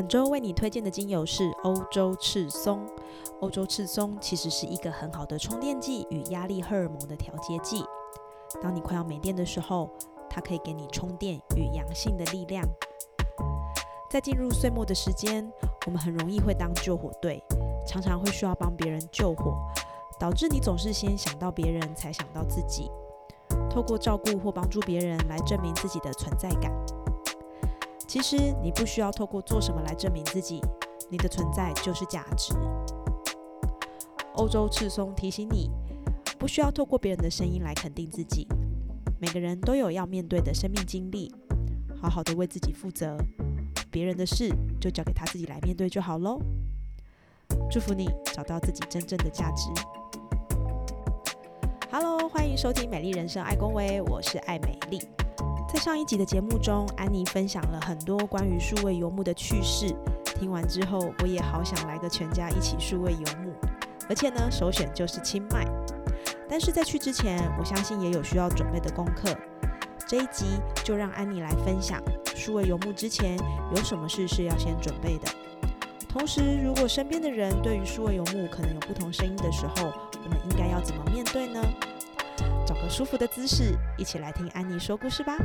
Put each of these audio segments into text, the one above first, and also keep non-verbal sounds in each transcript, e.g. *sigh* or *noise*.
本周为你推荐的精油是欧洲赤松。欧洲赤松其实是一个很好的充电剂与压力荷尔蒙的调节剂。当你快要没电的时候，它可以给你充电与阳性的力量。在进入岁末的时间，我们很容易会当救火队，常常会需要帮别人救火，导致你总是先想到别人才想到自己，透过照顾或帮助别人来证明自己的存在感。其实你不需要透过做什么来证明自己，你的存在就是价值。欧洲赤松提醒你，不需要透过别人的声音来肯定自己。每个人都有要面对的生命经历，好好的为自己负责，别人的事就交给他自己来面对就好喽。祝福你找到自己真正的价值。Hello，欢迎收听《美丽人生》爱公维，我是爱美丽。在上一集的节目中，安妮分享了很多关于数位游牧的趣事。听完之后，我也好想来个全家一起数位游牧，而且呢，首选就是清迈。但是在去之前，我相信也有需要准备的功课。这一集就让安妮来分享数位游牧之前有什么事是要先准备的。同时，如果身边的人对于数位游牧可能有不同声音的时候，我们应该要怎么面对呢？找个舒服的姿势，一起来听安妮说故事吧。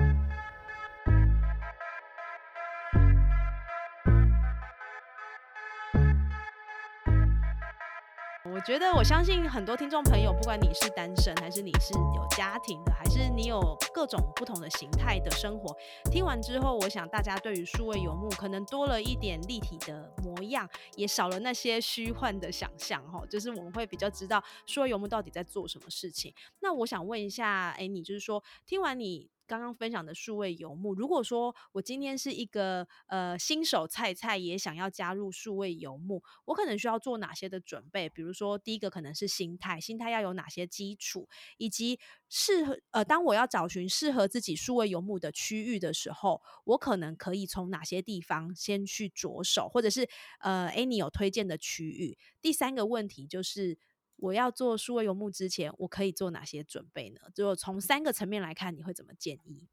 我觉得，我相信很多听众朋友，不管你是单身，还是你是有家庭的，还是你有各种不同的形态的生活，听完之后，我想大家对于数位游牧可能多了一点立体的模样，也少了那些虚幻的想象，哈，就是我们会比较知道数位游牧到底在做什么事情。那我想问一下，哎，你就是说，听完你。刚刚分享的数位游牧，如果说我今天是一个呃新手菜菜，也想要加入数位游牧，我可能需要做哪些的准备？比如说，第一个可能是心态，心态要有哪些基础，以及适合呃，当我要找寻适合自己数位游牧的区域的时候，我可能可以从哪些地方先去着手，或者是呃，哎，你有推荐的区域？第三个问题就是。我要做数位游牧之前，我可以做哪些准备呢？就从三个层面来看，你会怎么建议？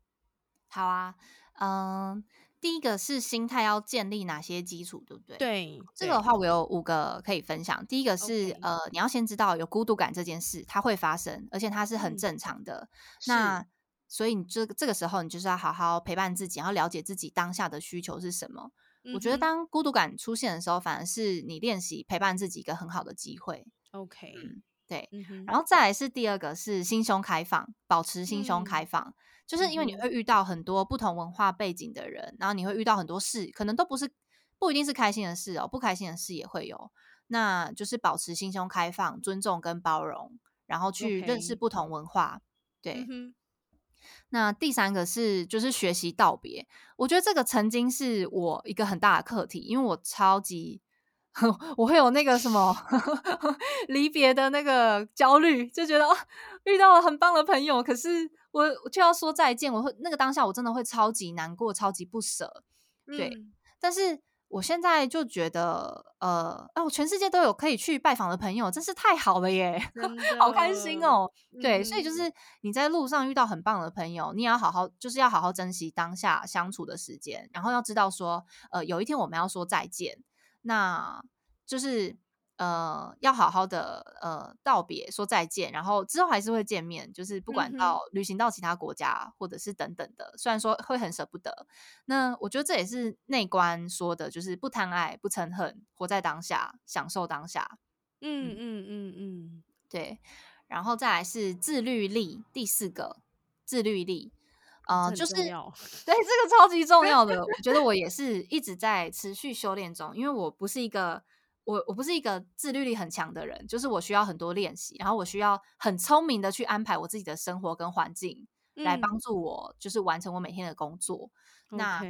好啊，嗯，第一个是心态要建立哪些基础，对不对？对，这个的话我有五个可以分享。第一个是呃，你要先知道有孤独感这件事，它会发生，而且它是很正常的。那所以你这个这个时候，你就是要好好陪伴自己，然后了解自己当下的需求是什么。我觉得当孤独感出现的时候，反而是你练习陪伴自己一个很好的机会。OK，嗯，对，然后再来是第二个是心胸开放，保持心胸开放，就是因为你会遇到很多不同文化背景的人，然后你会遇到很多事，可能都不是不一定是开心的事哦，不开心的事也会有，那就是保持心胸开放，尊重跟包容，然后去认识不同文化，对。那第三个是就是学习道别，我觉得这个曾经是我一个很大的课题，因为我超级。*laughs* 我会有那个什么 *laughs* 离别的那个焦虑，就觉得遇到了很棒的朋友，可是我就要说再见，我会那个当下我真的会超级难过，超级不舍。对，但是我现在就觉得，呃，哎，我全世界都有可以去拜访的朋友，真是太好了耶，*laughs* 好开心哦。对，所以就是你在路上遇到很棒的朋友，你也要好好，就是要好好珍惜当下相处的时间，然后要知道说，呃，有一天我们要说再见。那就是呃，要好好的呃道别，说再见，然后之后还是会见面。就是不管到旅行到其他国家，或者是等等的，虽然说会很舍不得。那我觉得这也是内观说的，就是不贪爱，不嗔恨，活在当下，享受当下。嗯嗯嗯嗯，对。然后再来是自律力，第四个自律力。啊，就是对这个超级重要的，*laughs* 我觉得我也是一直在持续修炼中，因为我不是一个我我不是一个自律力很强的人，就是我需要很多练习，然后我需要很聪明的去安排我自己的生活跟环境，来帮助我就是完成我每天的工作。那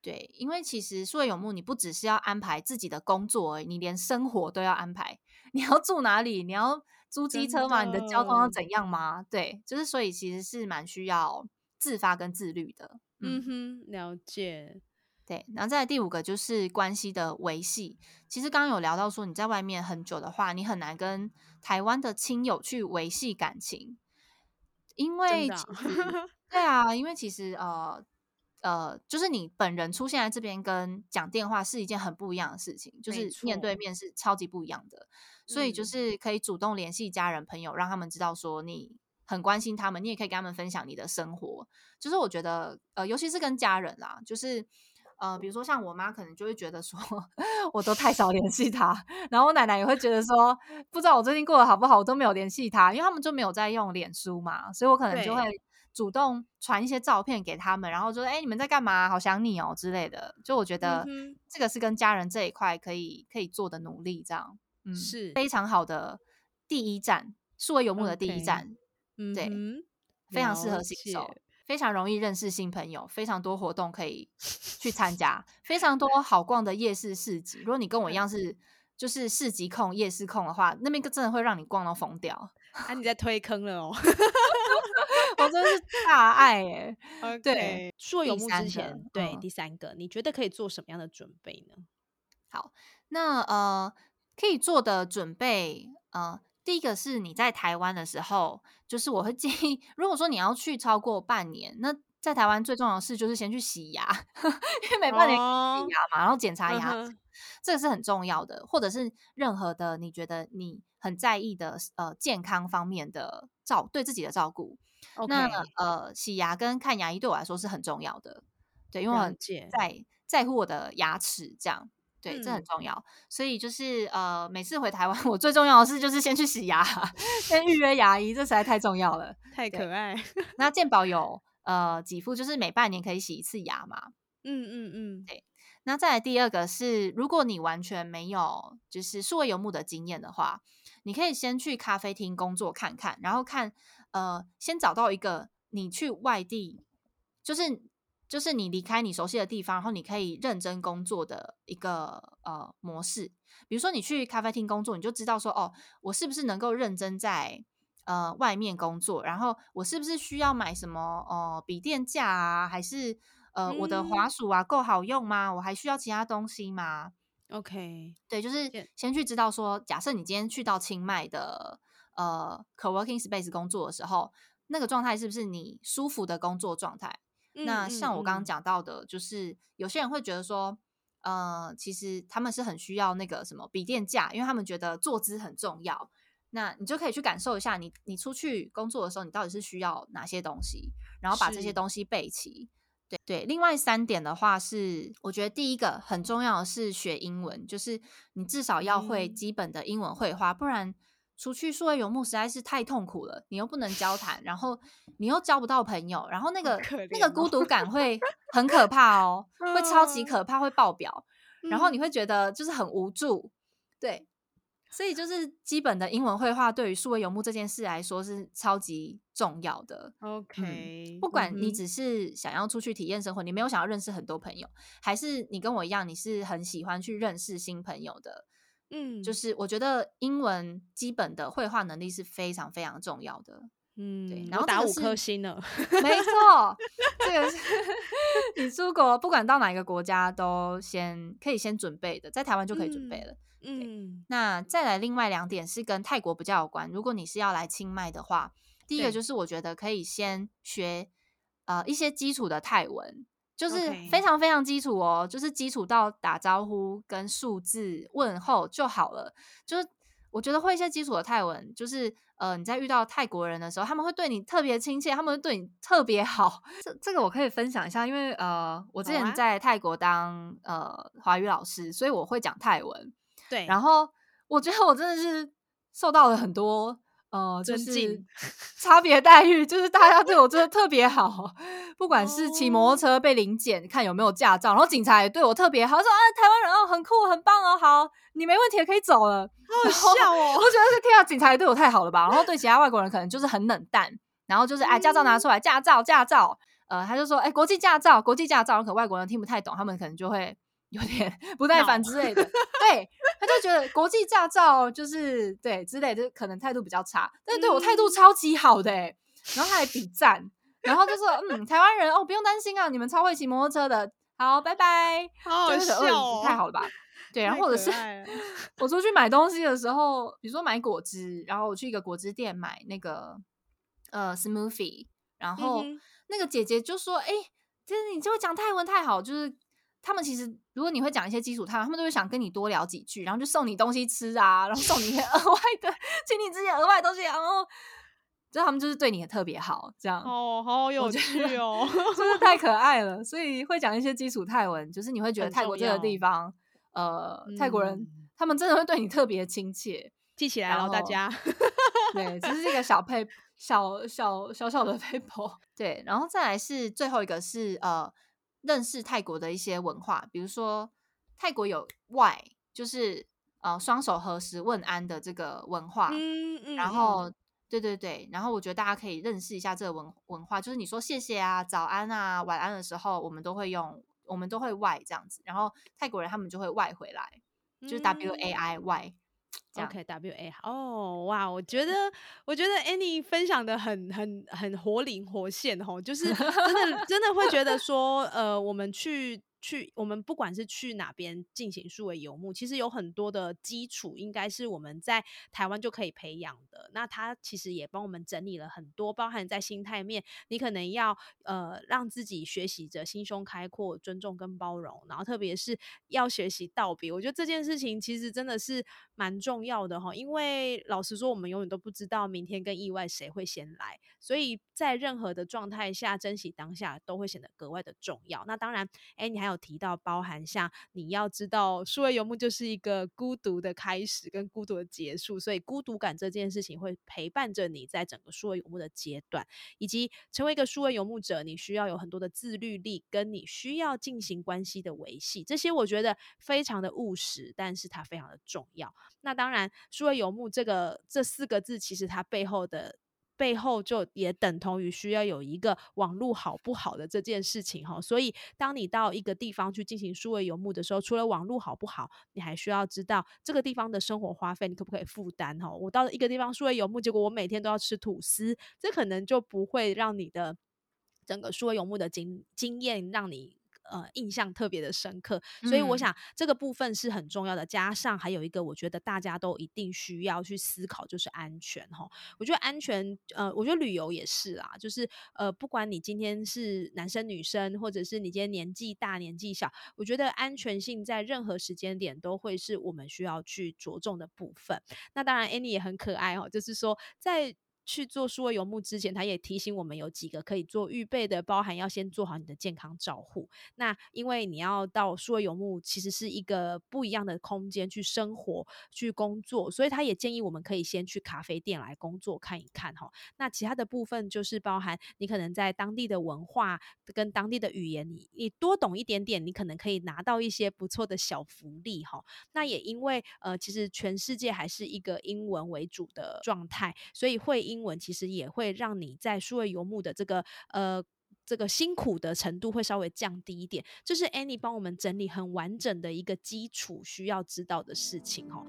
对，因为其实数位游牧，你不只是要安排自己的工作，你连生活都要安排。你要住哪里？你要租机车吗？你的交通要怎样吗？对，就是所以其实是蛮需要自发跟自律的。嗯哼，了解。对，然后再第五个就是关系的维系。其实刚刚有聊到说，你在外面很久的话，你很难跟台湾的亲友去维系感情，因为 *laughs* 对啊，因为其实呃。呃，就是你本人出现在这边跟讲电话是一件很不一样的事情，就是面对面是超级不一样的，所以就是可以主动联系家人朋友，让他们知道说你很关心他们，你也可以跟他们分享你的生活。就是我觉得，呃，尤其是跟家人啦，就是呃，比如说像我妈可能就会觉得说 *laughs* 我都太少联系她，然后我奶奶也会觉得说不知道我最近过得好不好，我都没有联系她，因为他们就没有在用脸书嘛，所以我可能就会。主动传一些照片给他们，然后说：“哎，你们在干嘛？好想你哦之类的。”就我觉得这个是跟家人这一块可以可以做的努力，这样嗯是非常好的第一站，数位游牧的第一站，对，非常适合新手，非常容易认识新朋友，非常多活动可以去参加，非常多好逛的夜市市集。如果你跟我一样是就是市集控、夜市控的话，那边真的会让你逛到疯掉。*laughs* 啊，你在推坑了哦。*laughs* 我真是大爱哎！*laughs* 对，说有目之前，对第三个，你觉得可以做什么样的准备呢？好，那呃，可以做的准备，呃，第一个是你在台湾的时候，就是我会建议，如果说你要去超过半年，那在台湾最重要的事就是先去洗牙，*laughs* 因为每半年洗牙嘛，然后检查牙齿，这个是很重要的，或者是任何的你觉得你很在意的呃健康方面的照对自己的照顾。那呃，洗牙跟看牙医对我来说是很重要的，对，因为我很在在乎我的牙齿，这样对，这很重要。所以就是呃，每次回台湾，*laughs* 我最重要的事就是先去洗牙，先预约牙医，这实在太重要了，*laughs* 太可爱。*laughs* 那健保有呃几副，就是每半年可以洗一次牙嘛。嗯嗯嗯，对。那再来第二个是，如果你完全没有就是数位游牧的经验的话，你可以先去咖啡厅工作看看，然后看。呃，先找到一个你去外地，就是就是你离开你熟悉的地方，然后你可以认真工作的一个呃模式。比如说你去咖啡厅工作，你就知道说，哦，我是不是能够认真在呃外面工作？然后我是不是需要买什么呃笔电架啊？还是呃我的滑鼠啊够好用吗？我还需要其他东西吗？OK，对，就是先去知道说，假设你今天去到清迈的。呃，co-working space 工作的时候，那个状态是不是你舒服的工作状态？那像我刚刚讲到的，就是有些人会觉得说，呃，其实他们是很需要那个什么笔电架，因为他们觉得坐姿很重要。那你就可以去感受一下，你你出去工作的时候，你到底是需要哪些东西，然后把这些东西备齐。对对，另外三点的话是，我觉得第一个很重要的是学英文，就是你至少要会基本的英文绘画，不然。出去数位游牧实在是太痛苦了，你又不能交谈，然后你又交不到朋友，然后那个那个孤独感 *laughs* 会很可怕哦，会超级可怕，会爆表，然后你会觉得就是很无助，对，所以就是基本的英文绘画对于数位游牧这件事来说是超级重要的。OK，不管你只是想要出去体验生活，你没有想要认识很多朋友，还是你跟我一样，你是很喜欢去认识新朋友的。嗯，就是我觉得英文基本的绘画能力是非常非常重要的。嗯，对，然后打五颗星了，*laughs* 没错，这个是 *laughs* 你出国不管到哪一个国家都先可以先准备的，在台湾就可以准备了。嗯，那再来另外两点是跟泰国比较有关。如果你是要来清迈的话，第一个就是我觉得可以先学呃一些基础的泰文。就是非常非常基础哦，就是基础到打招呼跟数字问候就好了。就是我觉得会一些基础的泰文，就是呃你在遇到泰国人的时候，他们会对你特别亲切，他们会对你特别好。*laughs* 这这个我可以分享一下，因为呃我之前在泰国当呃华语老师，所以我会讲泰文。对，然后我觉得我真的是受到了很多。哦，就是 *laughs* 差别待遇，就是大家对我真的特别好，*laughs* 不管是骑摩托车被临检，看有没有驾照，然后警察也对我特别好，说啊，台湾人哦，很酷，很棒哦，好，你没问题，可以走了。好笑哦，我觉得是天啊，警察也对我太好了吧？然后对其他外国人可能就是很冷淡，然后就是哎，驾照拿出来，驾照，驾照，呃，他就说，哎，国际驾照，国际驾照，可外国人听不太懂，他们可能就会有点 *laughs* 不耐烦之类的。对，他就觉得国际驾照就是对之类的，可能态度比较差，但是对我态度超级好的，然后他还比赞，然后就说，嗯，台湾人哦，不用担心啊，你们超会骑摩托车的，好，拜拜。*laughs* 好好笑，太好了吧？对，然后或者是 *laughs* 我出去买东西的时候，比如说买果汁，然后我去一个果汁店买那个呃 smoothie，然后。那个姐姐就说：“哎，就是你就会讲泰文太好，就是他们其实如果你会讲一些基础泰文，他们都会想跟你多聊几句，然后就送你东西吃啊，然后送你一些 *laughs* 额外的，请你吃些额外东西，然后就他们就是对你也特别好，这样哦，好有趣哦，真的太 *laughs* 可爱了。所以会讲一些基础泰文，就是你会觉得泰国这个地方，呃，泰国人他们真的会对你特别亲切，记起来了，大家。对，这是一个小配。*laughs* ”小小小小的 paper，对，然后再来是最后一个是呃，认识泰国的一些文化，比如说泰国有 Y，就是呃双手合十问安的这个文化，嗯嗯，然后对对对，然后我觉得大家可以认识一下这个文文化，就是你说谢谢啊、早安啊、晚安的时候，我们都会用，我们都会 Y 这样子，然后泰国人他们就会 Y 回来，就是 W A I Y。OK，W A 哦，哇，我觉得我觉得 Annie 分享的很很很活灵活现哦，就是真的真的会觉得说，呃，我们去。去我们不管是去哪边进行数位游牧，其实有很多的基础，应该是我们在台湾就可以培养的。那他其实也帮我们整理了很多，包含在心态面，你可能要呃让自己学习着心胸开阔、尊重跟包容，然后特别是要学习道别。我觉得这件事情其实真的是蛮重要的哈，因为老实说，我们永远都不知道明天跟意外谁会先来，所以在任何的状态下，珍惜当下都会显得格外的重要。那当然，哎，你还有。提到包含像你要知道，数位游牧就是一个孤独的开始跟孤独的结束，所以孤独感这件事情会陪伴着你在整个数位游牧的阶段，以及成为一个数位游牧者，你需要有很多的自律力，跟你需要进行关系的维系，这些我觉得非常的务实，但是它非常的重要。那当然，数位游牧这个这四个字，其实它背后的。背后就也等同于需要有一个网络好不好的这件事情哈，所以当你到一个地方去进行数位游牧的时候，除了网络好不好，你还需要知道这个地方的生活花费你可不可以负担哈。我到了一个地方数位游牧，结果我每天都要吃吐司，这可能就不会让你的整个数位游牧的经经验让你。呃，印象特别的深刻，所以我想这个部分是很重要的。加上还有一个，我觉得大家都一定需要去思考，就是安全哈。我觉得安全，呃，我觉得旅游也是啦，就是呃，不管你今天是男生女生，或者是你今天年纪大年纪小，我觉得安全性在任何时间点都会是我们需要去着重的部分。那当然，Annie 也很可爱哦，就是说在。去做数位游牧之前，他也提醒我们有几个可以做预备的，包含要先做好你的健康照护。那因为你要到数位游牧，其实是一个不一样的空间去生活、去工作，所以他也建议我们可以先去咖啡店来工作看一看哈。那其他的部分就是包含你可能在当地的文化跟当地的语言，你你多懂一点点，你可能可以拿到一些不错的小福利哈。那也因为呃，其实全世界还是一个英文为主的状态，所以会因英文其实也会让你在数位游牧的这个呃这个辛苦的程度会稍微降低一点，这是 Annie 帮我们整理很完整的一个基础需要知道的事情哦。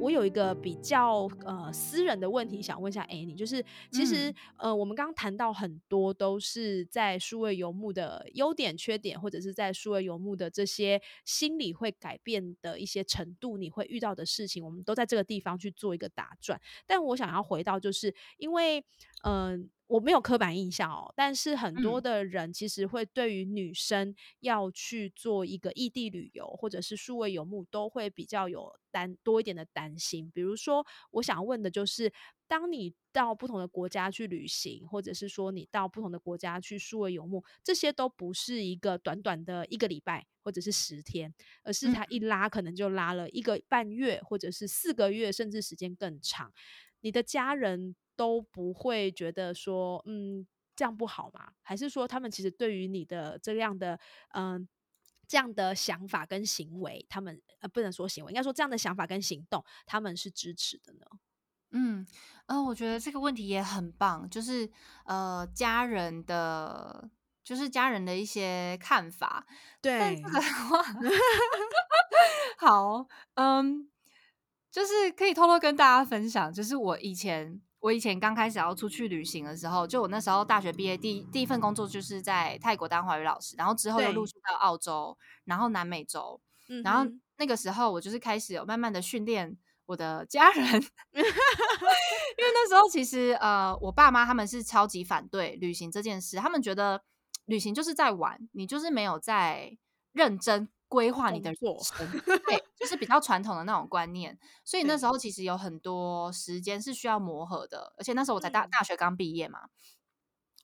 我有一个比较呃私人的问题想问一下 Annie，就是其实呃我们刚刚谈到很多都是在数位游牧的优点、缺点，或者是在数位游牧的这些心理会改变的一些程度，你会遇到的事情，我们都在这个地方去做一个打转。但我想要回到，就是因为嗯。我没有刻板印象哦，但是很多的人其实会对于女生要去做一个异地旅游或者是数位游牧，都会比较有担多一点的担心。比如说，我想问的就是，当你到不同的国家去旅行，或者是说你到不同的国家去数位游牧，这些都不是一个短短的一个礼拜或者是十天，而是他一拉可能就拉了一个半月，或者是四个月，甚至时间更长。你的家人。都不会觉得说，嗯，这样不好吗？还是说他们其实对于你的这样的，嗯，这样的想法跟行为，他们呃不能说行为，应该说这样的想法跟行动，他们是支持的呢？嗯，呃，我觉得这个问题也很棒，就是呃家人的，就是家人的一些看法。对，这个的话，*laughs* 好，嗯，就是可以偷偷跟大家分享，就是我以前。我以前刚开始要出去旅行的时候，就我那时候大学毕业第第一份工作就是在泰国当华语老师，然后之后又陆续到澳洲，然后南美洲，然后那个时候我就是开始有慢慢的训练我的家人，*laughs* 因为那时候其实呃我爸妈他们是超级反对旅行这件事，他们觉得旅行就是在玩，你就是没有在认真。规划你的人生，对，就是比较传统的那种观念，所以那时候其实有很多时间是需要磨合的，而且那时候我在大大学刚毕业嘛，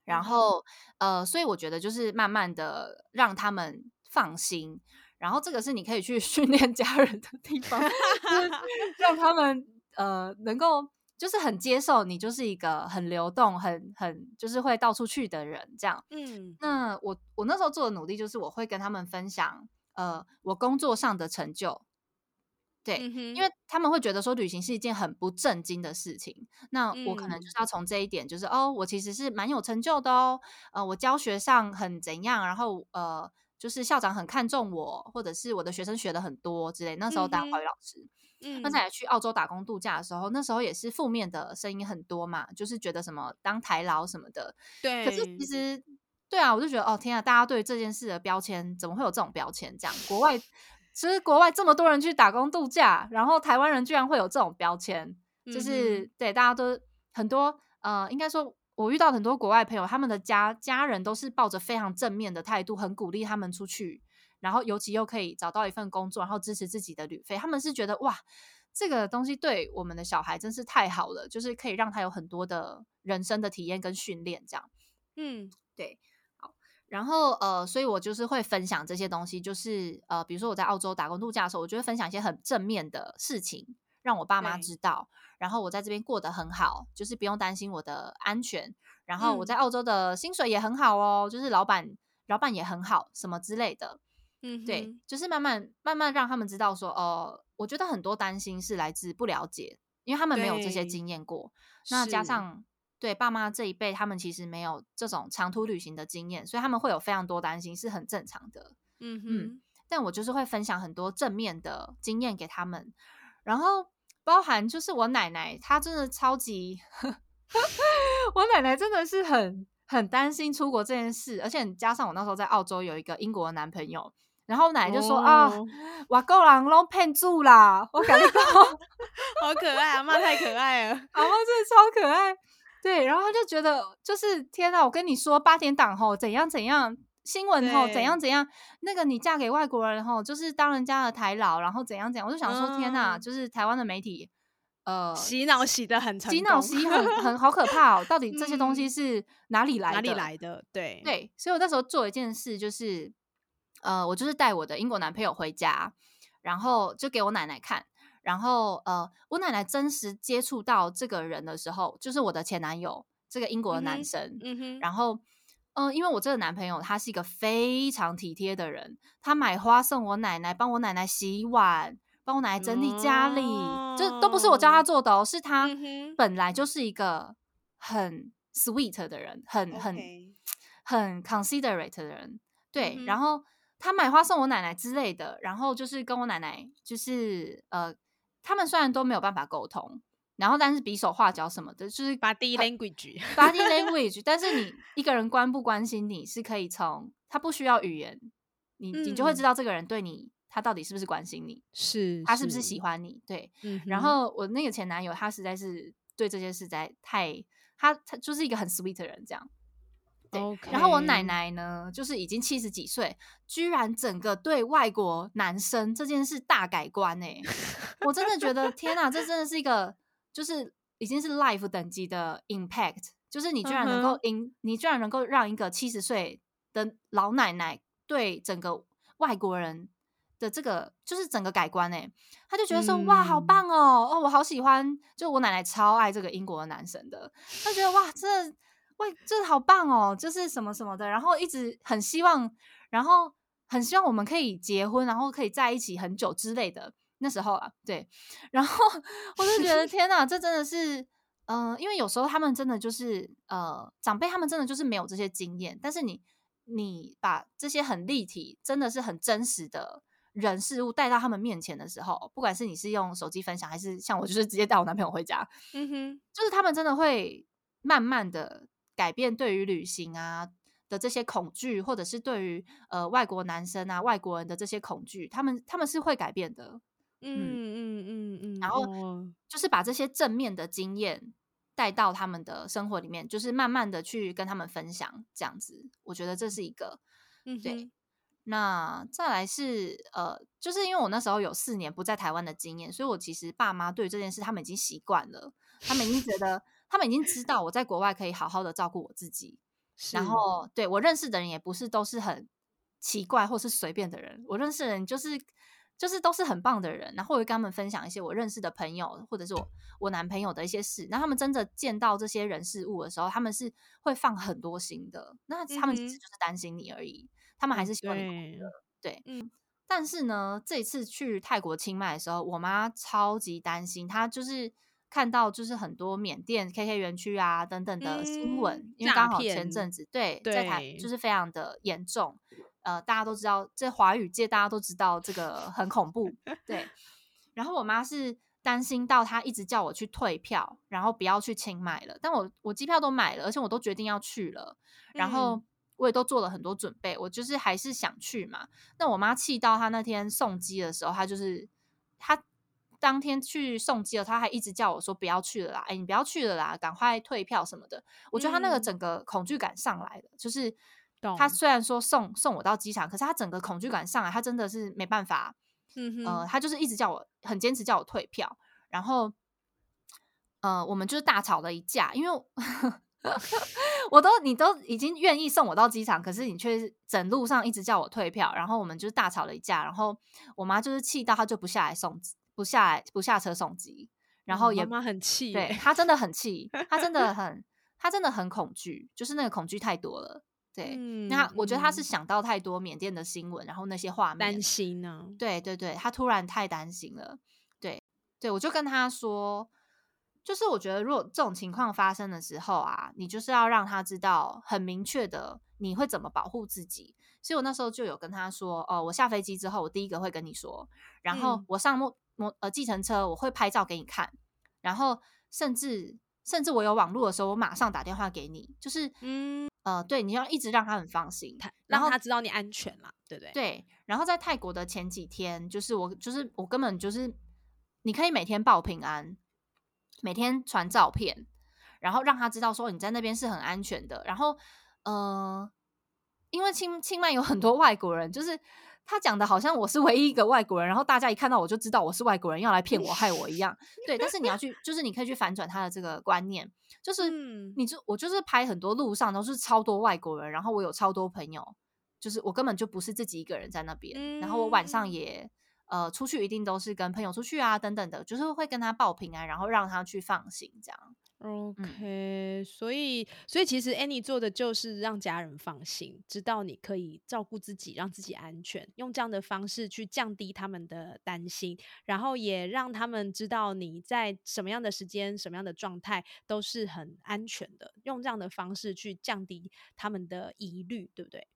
然后呃，所以我觉得就是慢慢的让他们放心，然后这个是你可以去 *laughs* 训练家人的地方，*laughs* 让他们呃能够就是很接受你就是一个很流动、很很就是会到处去的人，这样，嗯，那我我那时候做的努力就是我会跟他们分享。呃，我工作上的成就，对，因为他们会觉得说旅行是一件很不正经的事情，那我可能就是要从这一点，就是哦，我其实是蛮有成就的哦，呃，我教学上很怎样，然后呃，就是校长很看重我，或者是我的学生学的很多之类。那时候当华语老师，嗯，那在去澳洲打工度假的时候，那时候也是负面的声音很多嘛，就是觉得什么当台劳什么的，对，可是其。实。对啊，我就觉得哦天啊，大家对这件事的标签怎么会有这种标签？这样国外其实国外这么多人去打工度假，然后台湾人居然会有这种标签，就是对大家都很多呃，应该说我遇到很多国外朋友，他们的家家人都是抱着非常正面的态度，很鼓励他们出去，然后尤其又可以找到一份工作，然后支持自己的旅费，他们是觉得哇，这个东西对我们的小孩真是太好了，就是可以让他有很多的人生的体验跟训练，这样，嗯，对。然后呃，所以我就是会分享这些东西，就是呃，比如说我在澳洲打工度假的时候，我就会分享一些很正面的事情，让我爸妈知道。然后我在这边过得很好，就是不用担心我的安全。然后我在澳洲的薪水也很好哦，就是老板老板也很好，什么之类的。嗯，对，就是慢慢慢慢让他们知道说，哦，我觉得很多担心是来自不了解，因为他们没有这些经验过。那加上。对爸妈这一辈，他们其实没有这种长途旅行的经验，所以他们会有非常多担心，是很正常的。嗯嗯，但我就是会分享很多正面的经验给他们，然后包含就是我奶奶，她真的超级，*laughs* 我奶奶真的是很很担心出国这件事，而且加上我那时候在澳洲有一个英国的男朋友，然后奶奶就说啊，哇，够人都骗住啦，我感觉 *laughs* 好可爱，阿妈太可爱了，阿妈真的超可爱。对，然后他就觉得就是天呐，我跟你说八点档吼怎样怎样，新闻吼怎样怎样，那个你嫁给外国人吼就是当人家的台老，然后怎样怎样，我就想说天呐，就是台湾的媒体，呃，洗脑洗的很洗脑洗很很好可怕哦，到底这些东西是哪里来哪里来的？对对，所以我那时候做一件事就是，呃，我就是带我的英国男朋友回家，然后就给我奶奶看。然后，呃，我奶奶真实接触到这个人的时候，就是我的前男友，这个英国的男生。嗯哼。然后，嗯，因为我这个男朋友他是一个非常体贴的人，他买花送我奶奶，帮我奶奶洗碗，帮我奶奶整理家里，就都不是我教他做的哦，是他本来就是一个很 sweet 的人，很很很 considerate 的人。对，然后他买花送我奶奶之类的，然后就是跟我奶奶就是呃。他们虽然都没有办法沟通，然后但是比手画脚什么的，就是 body language，body language。*laughs* *laughs* 但是你一个人关不关心你是可以从他不需要语言，你你就会知道这个人对你他到底是不是关心你，是他是不是喜欢你？对。然后我那个前男友他实在是对这件事在太他他就是一个很 sweet 的人，这样。然后我奶奶呢，就是已经七十几岁，居然整个对外国男生这件事大改观哎！*laughs* 我真的觉得天哪，这真的是一个就是已经是 life 等级的 impact，就是你居然能够 in，你居然能够让一个七十岁的老奶奶对整个外国人的这个就是整个改观哎！他就觉得说哇，好棒哦哦，我好喜欢，就我奶奶超爱这个英国的男生的，他觉得哇，这。喂，这好棒哦！就是什么什么的，然后一直很希望，然后很希望我们可以结婚，然后可以在一起很久之类的。那时候啊，对，然后我就觉得天哪，这真的是，嗯，因为有时候他们真的就是呃，长辈他们真的就是没有这些经验，但是你你把这些很立体，真的是很真实的人事物带到他们面前的时候，不管是你是用手机分享，还是像我就是直接带我男朋友回家，嗯哼，就是他们真的会慢慢的改变对于旅行啊。的这些恐惧，或者是对于呃外国男生啊、外国人的这些恐惧，他们他们是会改变的，嗯嗯嗯嗯，然后就是把这些正面的经验带到他们的生活里面，就是慢慢的去跟他们分享，这样子，我觉得这是一个，嗯，对。那再来是呃，就是因为我那时候有四年不在台湾的经验，所以我其实爸妈对这件事他们已经习惯了，他们已经觉得，他们已经知道我在国外可以好好的照顾我自己。然后，对我认识的人也不是都是很奇怪或是随便的人，我认识的人就是就是都是很棒的人。然后我会跟他们分享一些我认识的朋友或者是我我男朋友的一些事。那他们真的见到这些人事物的时候，他们是会放很多心的。那他们其实就是担心你而已，他们还是希望你快乐。对，嗯。但是呢，这次去泰国清迈的时候，我妈超级担心，她就是。看到就是很多缅甸 KK 园区啊等等的新闻，因为刚好前阵子对在台就是非常的严重，呃，大家都知道，在华语界大家都知道这个很恐怖，*laughs* 对。然后我妈是担心到她一直叫我去退票，然后不要去清迈了。但我我机票都买了，而且我都决定要去了，然后我也都做了很多准备，我就是还是想去嘛。那我妈气到她那天送机的时候，她就是她。当天去送机了，他还一直叫我说不要去了啦，哎，你不要去了啦，赶快退票什么的。我觉得他那个整个恐惧感上来了，就是他虽然说送送我到机场，可是他整个恐惧感上来，他真的是没办法，嗯呃，他就是一直叫我很坚持叫我退票，然后呃，我们就是大吵了一架，因为我 *laughs* 都你都已经愿意送我到机场，可是你却整路上一直叫我退票，然后我们就是大吵了一架，然后我妈就是气到她就不下来送。不下来，不下车送机，然后也妈很气，对他真的很气，他真的 *laughs* 很，他真的很恐惧，就是那个恐惧太多了。对，那我觉得他是想到太多缅甸的新闻，然后那些画面，担心呢。对对对，他突然太担心了。对对，我就跟他说，就是我觉得如果这种情况发生的时候啊，你就是要让他知道很明确的你会怎么保护自己。所以我那时候就有跟他说，哦，我下飞机之后，我第一个会跟你说，然后我上目。摩呃，计程车我会拍照给你看，然后甚至甚至我有网络的时候，我马上打电话给你，就是嗯呃，对，你要一直让他很放心，然后他知道你安全嘛，对不对？对。然后在泰国的前几天，就是我就是我根本就是，你可以每天报平安，每天传照片，然后让他知道说你在那边是很安全的。然后呃，因为清清迈有很多外国人，就是。他讲的好像我是唯一一个外国人，然后大家一看到我就知道我是外国人，要来骗我害我一样。对，但是你要去，就是你可以去反转他的这个观念，就是你就我就是拍很多路上都是超多外国人，然后我有超多朋友，就是我根本就不是自己一个人在那边，然后我晚上也呃出去一定都是跟朋友出去啊等等的，就是会跟他报平安，然后让他去放心这样。OK，所以所以其实 Annie 做的就是让家人放心，知道你可以照顾自己，让自己安全，用这样的方式去降低他们的担心，然后也让他们知道你在什么样的时间、什么样的状态都是很安全的。用这样的方式去降低他们的疑虑，对不对？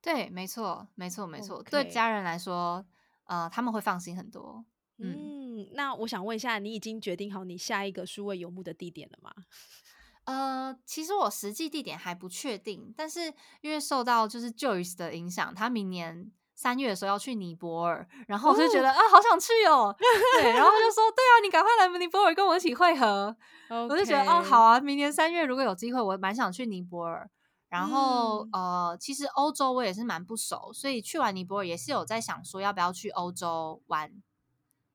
对，没错，没错，没错。对家人来说，呃，他们会放心很多。嗯，那我想问一下，你已经决定好你下一个数位游牧的地点了吗？*laughs* 呃，其实我实际地点还不确定，但是因为受到就是 Joyce 的影响，他明年三月的时候要去尼泊尔，然后我就觉得啊，好想去哦。*laughs* 对，然后他就说，对啊，你赶快来尼泊尔跟我一起会合。我就觉得哦，好啊，明年三月如果有机会，我蛮想去尼泊尔。然后呃，其实欧洲我也是蛮不熟，所以去完尼泊尔也是有在想说要不要去欧洲玩。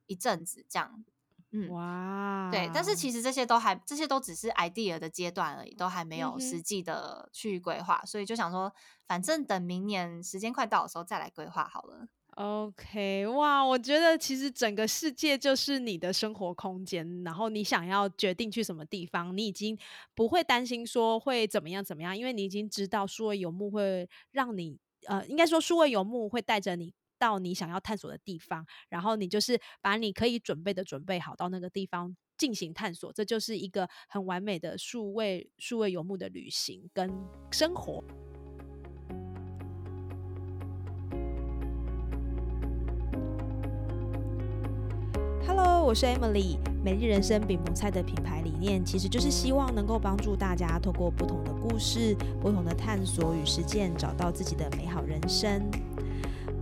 一阵子这样，嗯，哇，对，但是其实这些都还，这些都只是 idea 的阶段而已，都还没有实际的去规划，所以就想说，反正等明年时间快到的时候再来规划好了。OK，哇，我觉得其实整个世界就是你的生活空间，然后你想要决定去什么地方，你已经不会担心说会怎么样怎么样，因为你已经知道数位游牧会让你。呃，应该说数位游牧会带着你到你想要探索的地方，然后你就是把你可以准备的准备好到那个地方进行探索，这就是一个很完美的数位数位游牧的旅行跟生活。Hello，我是 Emily。美丽人生饼萌菜的品牌理念，其实就是希望能够帮助大家透过不同的故事、不同的探索与实践，找到自己的美好人生。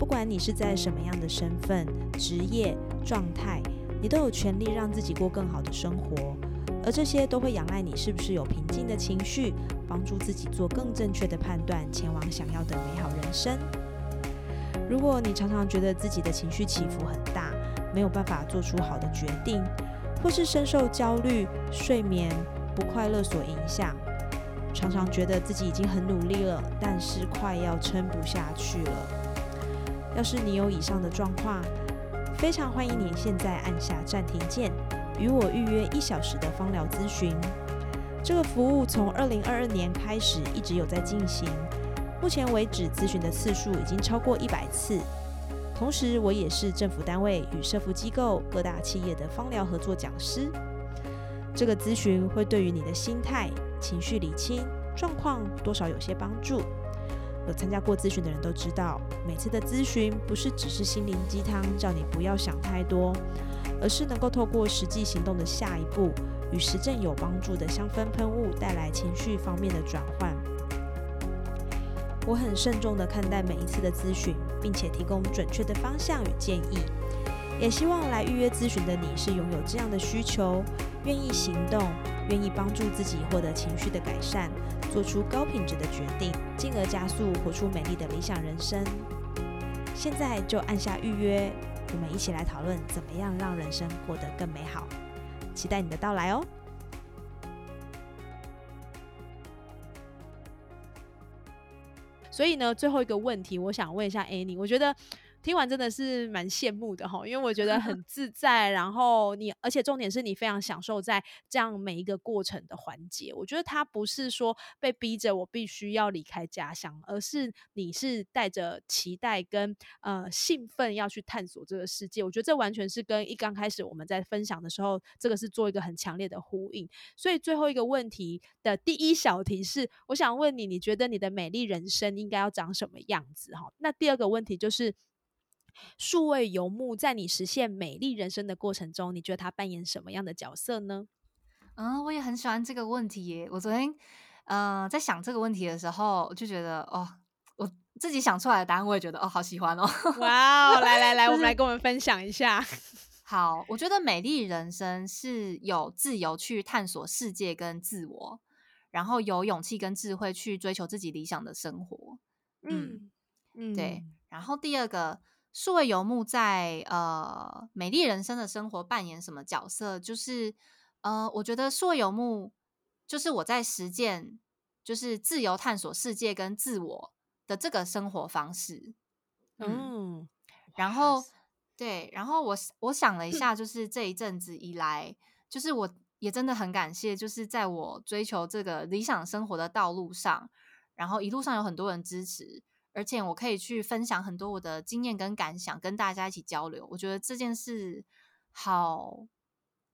不管你是在什么样的身份、职业、状态，你都有权利让自己过更好的生活。而这些都会仰赖你是不是有平静的情绪，帮助自己做更正确的判断，前往想要的美好人生。如果你常常觉得自己的情绪起伏很大，没有办法做出好的决定，或是深受焦虑、睡眠不快乐所影响，常常觉得自己已经很努力了，但是快要撑不下去了。要是你有以上的状况，非常欢迎你现在按下暂停键，与我预约一小时的芳疗咨询。这个服务从二零二二年开始一直有在进行，目前为止咨询的次数已经超过一百次。同时，我也是政府单位与社福机构、各大企业的芳疗合作讲师。这个咨询会对于你的心态、情绪理清状况多少有些帮助。有参加过咨询的人都知道，每次的咨询不是只是心灵鸡汤，叫你不要想太多，而是能够透过实际行动的下一步，与实证有帮助的香氛喷雾带来情绪方面的转换。我很慎重的看待每一次的咨询，并且提供准确的方向与建议。也希望来预约咨询的你是拥有这样的需求，愿意行动，愿意帮助自己获得情绪的改善，做出高品质的决定，进而加速活出美丽的理想人生。现在就按下预约，我们一起来讨论怎么样让人生过得更美好。期待你的到来哦！所以呢，最后一个问题，我想问一下 Annie，我觉得。听完真的是蛮羡慕的哈，因为我觉得很 *laughs* 自在，然后你，而且重点是你非常享受在这样每一个过程的环节。我觉得他不是说被逼着我必须要离开家乡，而是你是带着期待跟呃兴奋要去探索这个世界。我觉得这完全是跟一刚开始我们在分享的时候，这个是做一个很强烈的呼应。所以最后一个问题的第一小题是，我想问你，你觉得你的美丽人生应该要长什么样子？哈，那第二个问题就是。数位游牧在你实现美丽人生的过程中，你觉得它扮演什么样的角色呢？嗯，我也很喜欢这个问题耶。我昨天呃在想这个问题的时候，我就觉得哦，我自己想出来的答案，我也觉得哦，好喜欢哦。哇哦，来来来，*laughs* 我们来跟我们分享一下。*laughs* 好，我觉得美丽人生是有自由去探索世界跟自我，然后有勇气跟智慧去追求自己理想的生活。嗯嗯，对。然后第二个。数位游牧在呃美丽人生的生活扮演什么角色？就是呃，我觉得数位游牧就是我在实践，就是自由探索世界跟自我的这个生活方式。嗯，然后对，然后我我想了一下，*clears throat* 就是这一阵子以来，就是我也真的很感谢，就是在我追求这个理想生活的道路上，然后一路上有很多人支持。而且我可以去分享很多我的经验跟感想，跟大家一起交流。我觉得这件事好，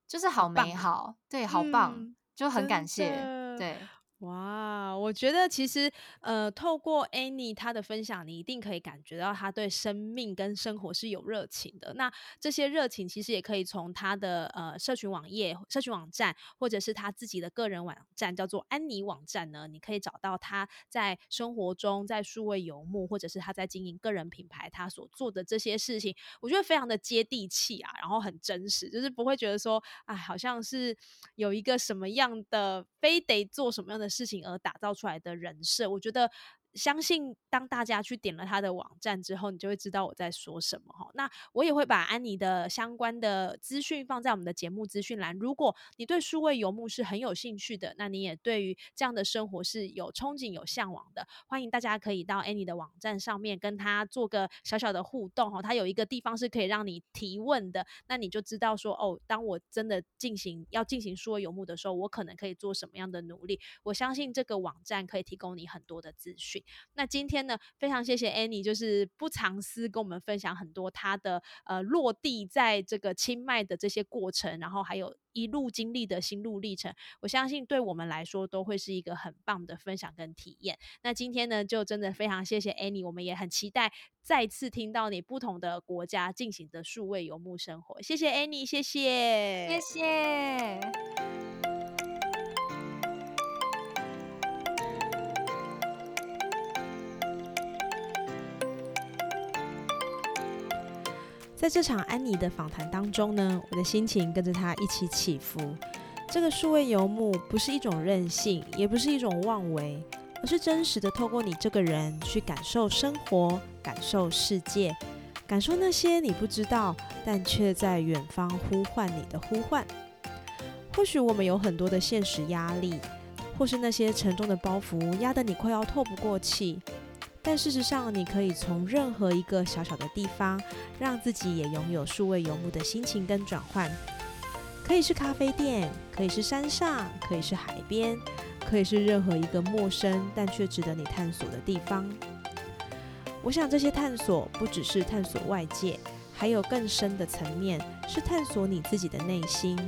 就是好美好，对，好棒，就很感谢，对。哇，我觉得其实呃，透过 Annie 她的分享，你一定可以感觉到她对生命跟生活是有热情的。那这些热情其实也可以从她的呃社群网页、社群网站，或者是她自己的个人网站，叫做安妮网站呢，你可以找到她在生活中在数位游牧，或者是她在经营个人品牌，她所做的这些事情，我觉得非常的接地气啊，然后很真实，就是不会觉得说啊，好像是有一个什么样的非得做什么样的。事情而打造出来的人设，我觉得。相信当大家去点了他的网站之后，你就会知道我在说什么哈。那我也会把安妮的相关的资讯放在我们的节目资讯栏。如果你对数位游牧是很有兴趣的，那你也对于这样的生活是有憧憬、有向往的，欢迎大家可以到安妮的网站上面跟他做个小小的互动哈。他有一个地方是可以让你提问的，那你就知道说哦，当我真的进行要进行数位游牧的时候，我可能可以做什么样的努力。我相信这个网站可以提供你很多的资讯。那今天呢，非常谢谢 Annie，就是不藏私跟我们分享很多她的呃落地在这个清迈的这些过程，然后还有一路经历的心路历程。我相信对我们来说都会是一个很棒的分享跟体验。那今天呢，就真的非常谢谢 Annie，我们也很期待再次听到你不同的国家进行的数位游牧生活。谢谢 Annie，谢谢，谢谢。在这场安妮的访谈当中呢，我的心情跟着她一起起伏。这个数位游牧不是一种任性，也不是一种妄为，而是真实的透过你这个人去感受生活，感受世界，感受那些你不知道但却在远方呼唤你的呼唤。或许我们有很多的现实压力，或是那些沉重的包袱压得你快要透不过气。但事实上，你可以从任何一个小小的地方，让自己也拥有数位游牧的心情跟转换。可以是咖啡店，可以是山上，可以是海边，可以是任何一个陌生但却值得你探索的地方。我想这些探索不只是探索外界，还有更深的层面，是探索你自己的内心。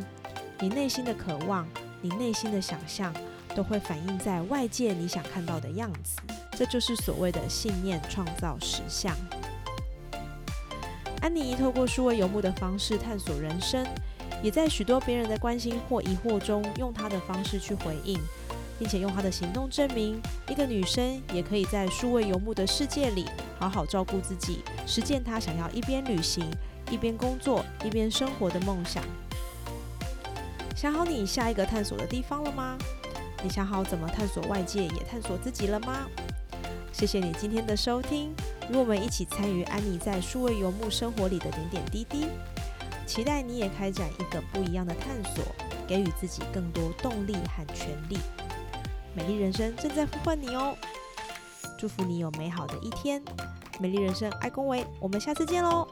你内心的渴望，你内心的想象，都会反映在外界你想看到的样子。这就是所谓的信念创造实相。安妮透过数位游牧的方式探索人生，也在许多别人的关心或疑惑中，用她的方式去回应，并且用她的行动证明，一个女生也可以在数位游牧的世界里好好照顾自己，实践她想要一边旅行、一边工作、一边生活的梦想。想好你下一个探索的地方了吗？你想好怎么探索外界，也探索自己了吗？谢谢你今天的收听，与我们一起参与安妮在数位游牧生活里的点点滴滴，期待你也开展一个不一样的探索，给予自己更多动力和权利。美丽人生正在呼唤你哦！祝福你有美好的一天，美丽人生爱恭维，我们下次见喽！